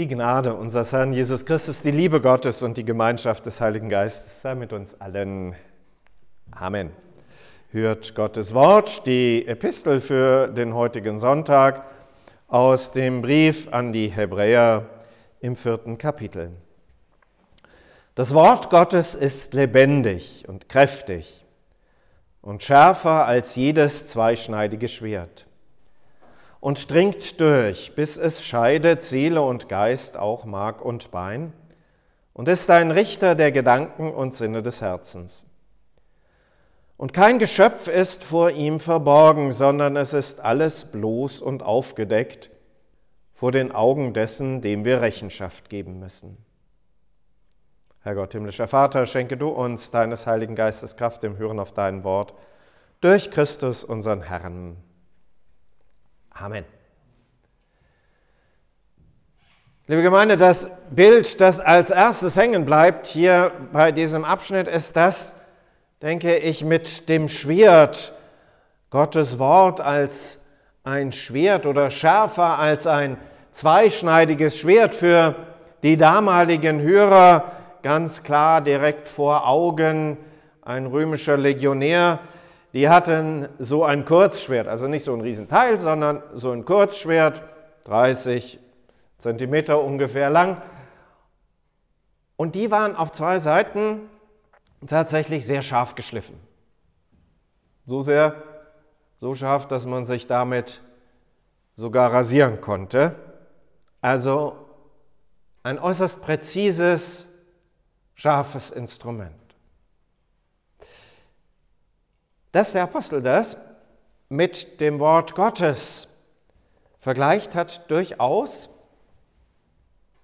Die Gnade unseres Herrn Jesus Christus, die Liebe Gottes und die Gemeinschaft des Heiligen Geistes sei mit uns allen. Amen. Hört Gottes Wort, die Epistel für den heutigen Sonntag aus dem Brief an die Hebräer im vierten Kapitel. Das Wort Gottes ist lebendig und kräftig und schärfer als jedes zweischneidige Schwert und dringt durch, bis es scheidet Seele und Geist, auch Mark und Bein, und ist ein Richter der Gedanken und Sinne des Herzens. Und kein Geschöpf ist vor ihm verborgen, sondern es ist alles bloß und aufgedeckt vor den Augen dessen, dem wir Rechenschaft geben müssen. Herr Gott, himmlischer Vater, schenke du uns deines Heiligen Geistes Kraft im Hören auf dein Wort durch Christus, unseren Herrn. Amen. Liebe Gemeinde, das Bild, das als erstes hängen bleibt hier bei diesem Abschnitt, ist das, denke ich, mit dem Schwert. Gottes Wort als ein Schwert oder schärfer als ein zweischneidiges Schwert für die damaligen Hörer, ganz klar direkt vor Augen, ein römischer Legionär, die hatten so ein Kurzschwert, also nicht so ein Riesenteil, sondern so ein Kurzschwert, 30 Zentimeter ungefähr lang. Und die waren auf zwei Seiten tatsächlich sehr scharf geschliffen. So sehr, so scharf, dass man sich damit sogar rasieren konnte. Also ein äußerst präzises, scharfes Instrument. Dass der Apostel das mit dem Wort Gottes vergleicht, hat durchaus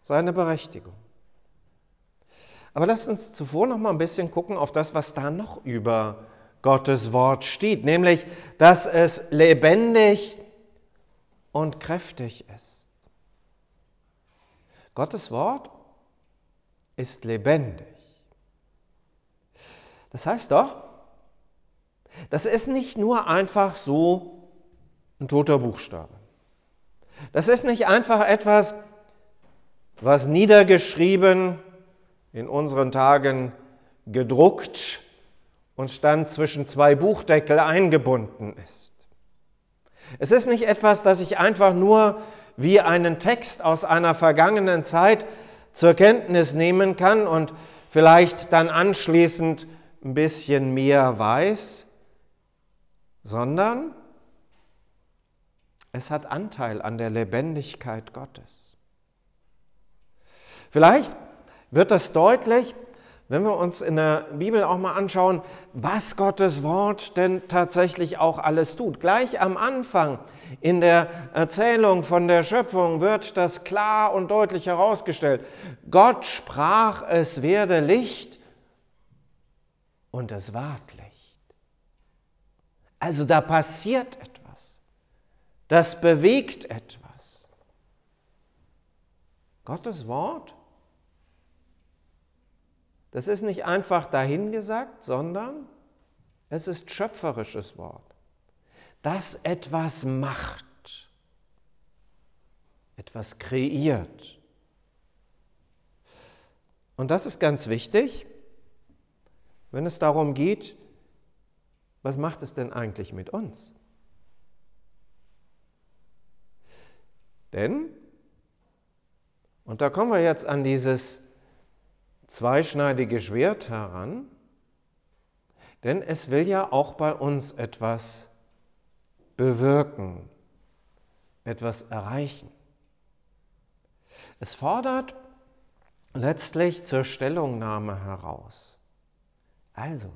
seine Berechtigung. Aber lasst uns zuvor noch mal ein bisschen gucken auf das, was da noch über Gottes Wort steht, nämlich, dass es lebendig und kräftig ist. Gottes Wort ist lebendig. Das heißt doch, das ist nicht nur einfach so ein toter Buchstabe. Das ist nicht einfach etwas, was niedergeschrieben, in unseren Tagen gedruckt und dann zwischen zwei Buchdeckel eingebunden ist. Es ist nicht etwas, das ich einfach nur wie einen Text aus einer vergangenen Zeit zur Kenntnis nehmen kann und vielleicht dann anschließend ein bisschen mehr weiß, sondern es hat Anteil an der Lebendigkeit Gottes. Vielleicht wird das deutlich, wenn wir uns in der Bibel auch mal anschauen, was Gottes Wort denn tatsächlich auch alles tut. Gleich am Anfang in der Erzählung von der Schöpfung wird das klar und deutlich herausgestellt. Gott sprach, es werde Licht und es ward Licht. Also da passiert etwas. Das bewegt etwas. Gottes Wort, das ist nicht einfach dahingesagt, sondern es ist schöpferisches Wort, das etwas macht, etwas kreiert. Und das ist ganz wichtig, wenn es darum geht, was macht es denn eigentlich mit uns? Denn, und da kommen wir jetzt an dieses zweischneidige Schwert heran, denn es will ja auch bei uns etwas bewirken, etwas erreichen. Es fordert letztlich zur Stellungnahme heraus. Also,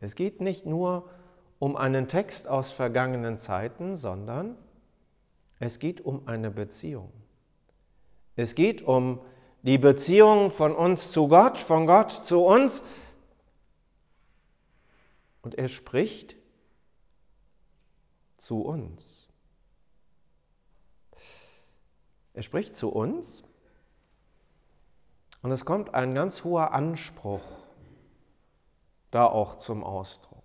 es geht nicht nur um einen Text aus vergangenen Zeiten, sondern es geht um eine Beziehung. Es geht um die Beziehung von uns zu Gott, von Gott zu uns. Und er spricht zu uns. Er spricht zu uns und es kommt ein ganz hoher Anspruch da auch zum Ausdruck.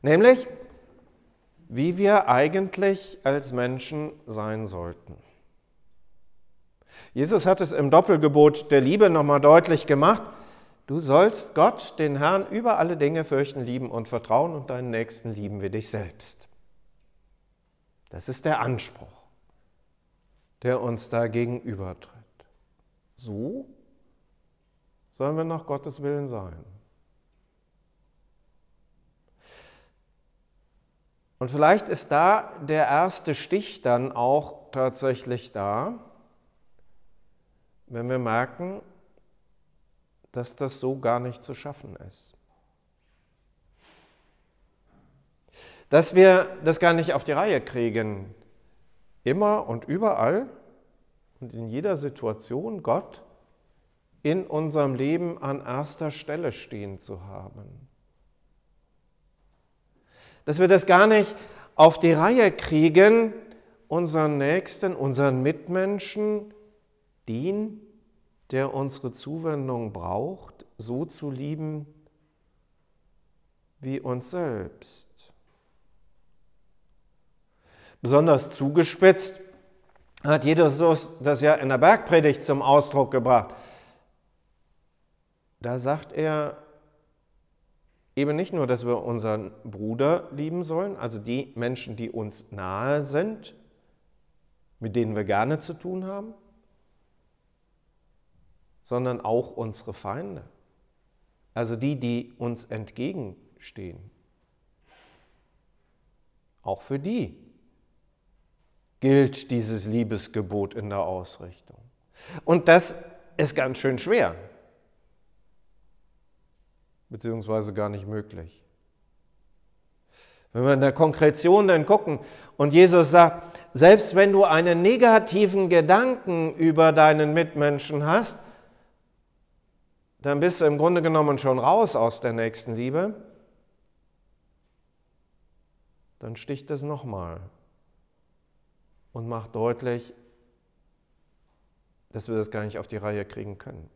Nämlich, wie wir eigentlich als Menschen sein sollten. Jesus hat es im Doppelgebot der Liebe nochmal deutlich gemacht. Du sollst Gott, den Herrn, über alle Dinge fürchten, lieben und vertrauen und deinen Nächsten lieben wie dich selbst. Das ist der Anspruch, der uns da gegenübertritt. So sollen wir nach Gottes Willen sein. Und vielleicht ist da der erste Stich dann auch tatsächlich da, wenn wir merken, dass das so gar nicht zu schaffen ist. Dass wir das gar nicht auf die Reihe kriegen, immer und überall und in jeder Situation Gott in unserem Leben an erster Stelle stehen zu haben. Dass wir das gar nicht auf die Reihe kriegen, unseren Nächsten, unseren Mitmenschen, den, der unsere Zuwendung braucht, so zu lieben wie uns selbst. Besonders zugespitzt hat Jesus das ja in der Bergpredigt zum Ausdruck gebracht. Da sagt er eben nicht nur, dass wir unseren Bruder lieben sollen, also die Menschen, die uns nahe sind, mit denen wir gerne zu tun haben, sondern auch unsere Feinde, also die, die uns entgegenstehen. Auch für die gilt dieses Liebesgebot in der Ausrichtung. Und das ist ganz schön schwer, beziehungsweise gar nicht möglich. Wenn wir in der Konkretion dann gucken und Jesus sagt, selbst wenn du einen negativen Gedanken über deinen Mitmenschen hast, dann bist du im Grunde genommen schon raus aus der nächsten Liebe, dann sticht es nochmal und macht deutlich, dass wir das gar nicht auf die Reihe kriegen können.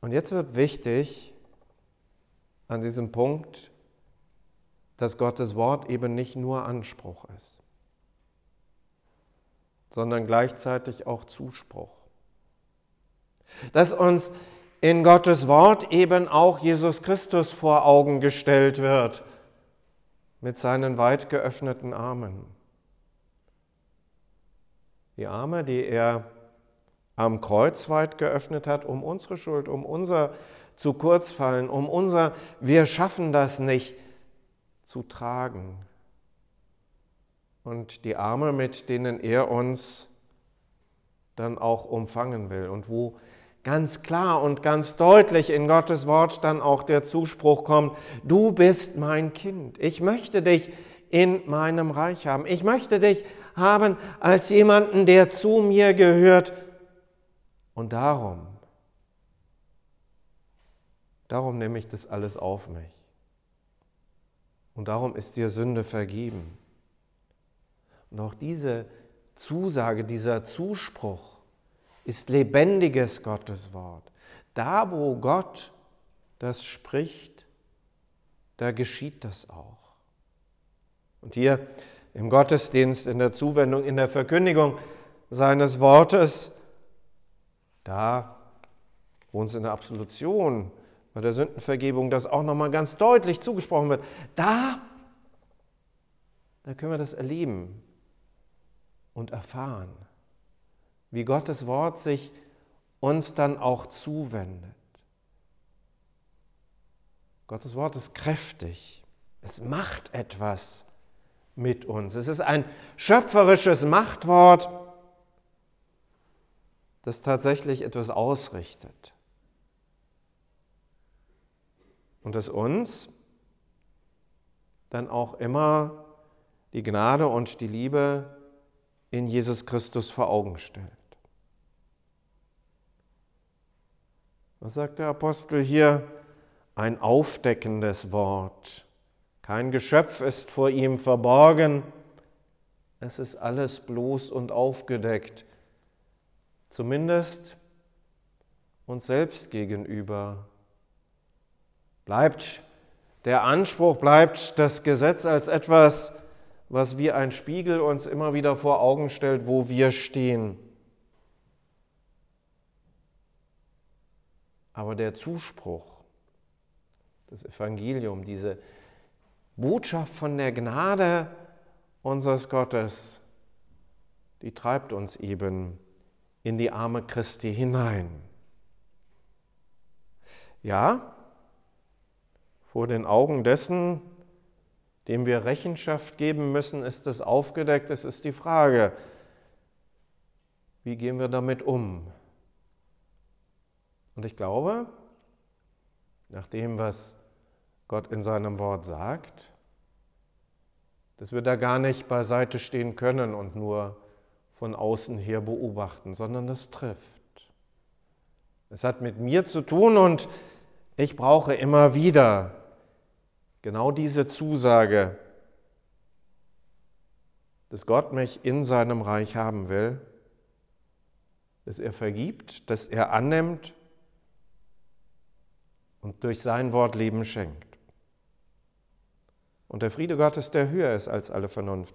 Und jetzt wird wichtig an diesem Punkt, dass Gottes Wort eben nicht nur Anspruch ist sondern gleichzeitig auch Zuspruch. Dass uns in Gottes Wort eben auch Jesus Christus vor Augen gestellt wird mit seinen weit geöffneten Armen. Die Arme, die er am Kreuz weit geöffnet hat, um unsere Schuld, um unser zu kurz fallen, um unser Wir schaffen das nicht zu tragen. Und die Arme, mit denen er uns dann auch umfangen will und wo ganz klar und ganz deutlich in Gottes Wort dann auch der Zuspruch kommt, du bist mein Kind, ich möchte dich in meinem Reich haben, ich möchte dich haben als jemanden, der zu mir gehört und darum, darum nehme ich das alles auf mich und darum ist dir Sünde vergeben. Und auch diese Zusage, dieser Zuspruch ist lebendiges Gotteswort. Da, wo Gott das spricht, da geschieht das auch. Und hier im Gottesdienst, in der Zuwendung, in der Verkündigung seines Wortes, da, wo uns in der Absolution, bei der Sündenvergebung das auch nochmal ganz deutlich zugesprochen wird, da, da können wir das erleben, und erfahren, wie Gottes Wort sich uns dann auch zuwendet. Gottes Wort ist kräftig. Es macht etwas mit uns. Es ist ein schöpferisches Machtwort, das tatsächlich etwas ausrichtet. Und das uns dann auch immer die Gnade und die Liebe in Jesus Christus vor Augen stellt. Was sagt der Apostel hier? Ein aufdeckendes Wort. Kein Geschöpf ist vor ihm verborgen. Es ist alles bloß und aufgedeckt. Zumindest uns selbst gegenüber. Bleibt der Anspruch, bleibt das Gesetz als etwas was wie ein Spiegel uns immer wieder vor Augen stellt, wo wir stehen. Aber der Zuspruch, das Evangelium, diese Botschaft von der Gnade unseres Gottes, die treibt uns eben in die Arme Christi hinein. Ja, vor den Augen dessen, dem wir Rechenschaft geben müssen, ist es aufgedeckt. Es ist die Frage, wie gehen wir damit um? Und ich glaube, nach dem, was Gott in seinem Wort sagt, dass wir da gar nicht beiseite stehen können und nur von außen her beobachten, sondern es trifft. Es hat mit mir zu tun und ich brauche immer wieder genau diese Zusage, dass Gott mich in seinem Reich haben will, dass er vergibt, dass er annimmt und durch sein Wort Leben schenkt. Und der Friede Gottes, der höher ist als alle Vernunft,